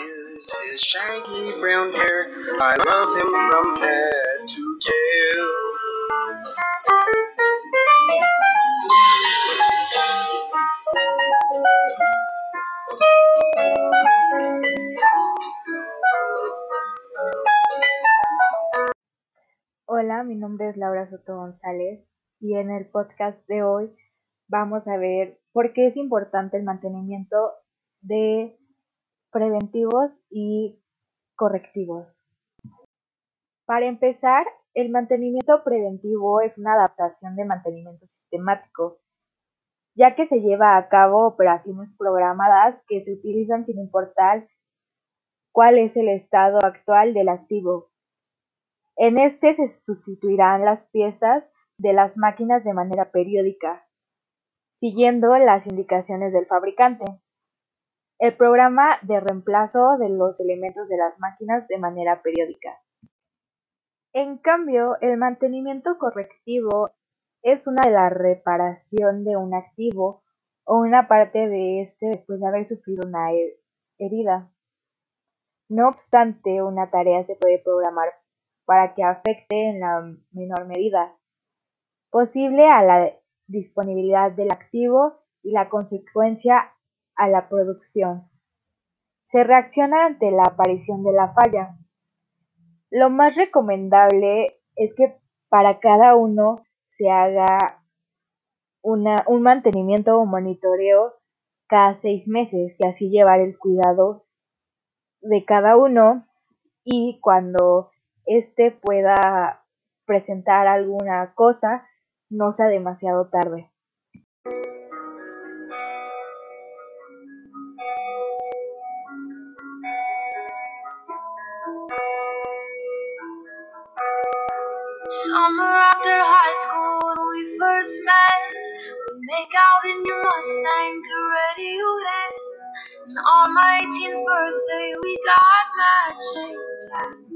is his shaggy brown hair. I love him from head to tail. Hola, mi nombre es Laura Soto González y en el podcast de hoy vamos a ver por qué es importante el mantenimiento de preventivos y correctivos. Para empezar, el mantenimiento preventivo es una adaptación de mantenimiento sistemático, ya que se lleva a cabo operaciones programadas que se utilizan sin importar cuál es el estado actual del activo. En este se sustituirán las piezas de las máquinas de manera periódica, siguiendo las indicaciones del fabricante. El programa de reemplazo de los elementos de las máquinas de manera periódica. En cambio, el mantenimiento correctivo es una de la reparación de un activo o una parte de este después de haber sufrido una herida. No obstante, una tarea se puede programar para que afecte en la menor medida posible a la disponibilidad del activo y la consecuencia a la producción. Se reacciona ante la aparición de la falla. Lo más recomendable es que para cada uno se haga un mantenimiento o monitoreo cada seis meses y así llevar el cuidado de cada uno y cuando éste pueda presentar alguna cosa no sea demasiado tarde. Summer after high school when we first met, we make out in your Mustang to Radiohead. And on my 18th birthday, we got matching tattoos.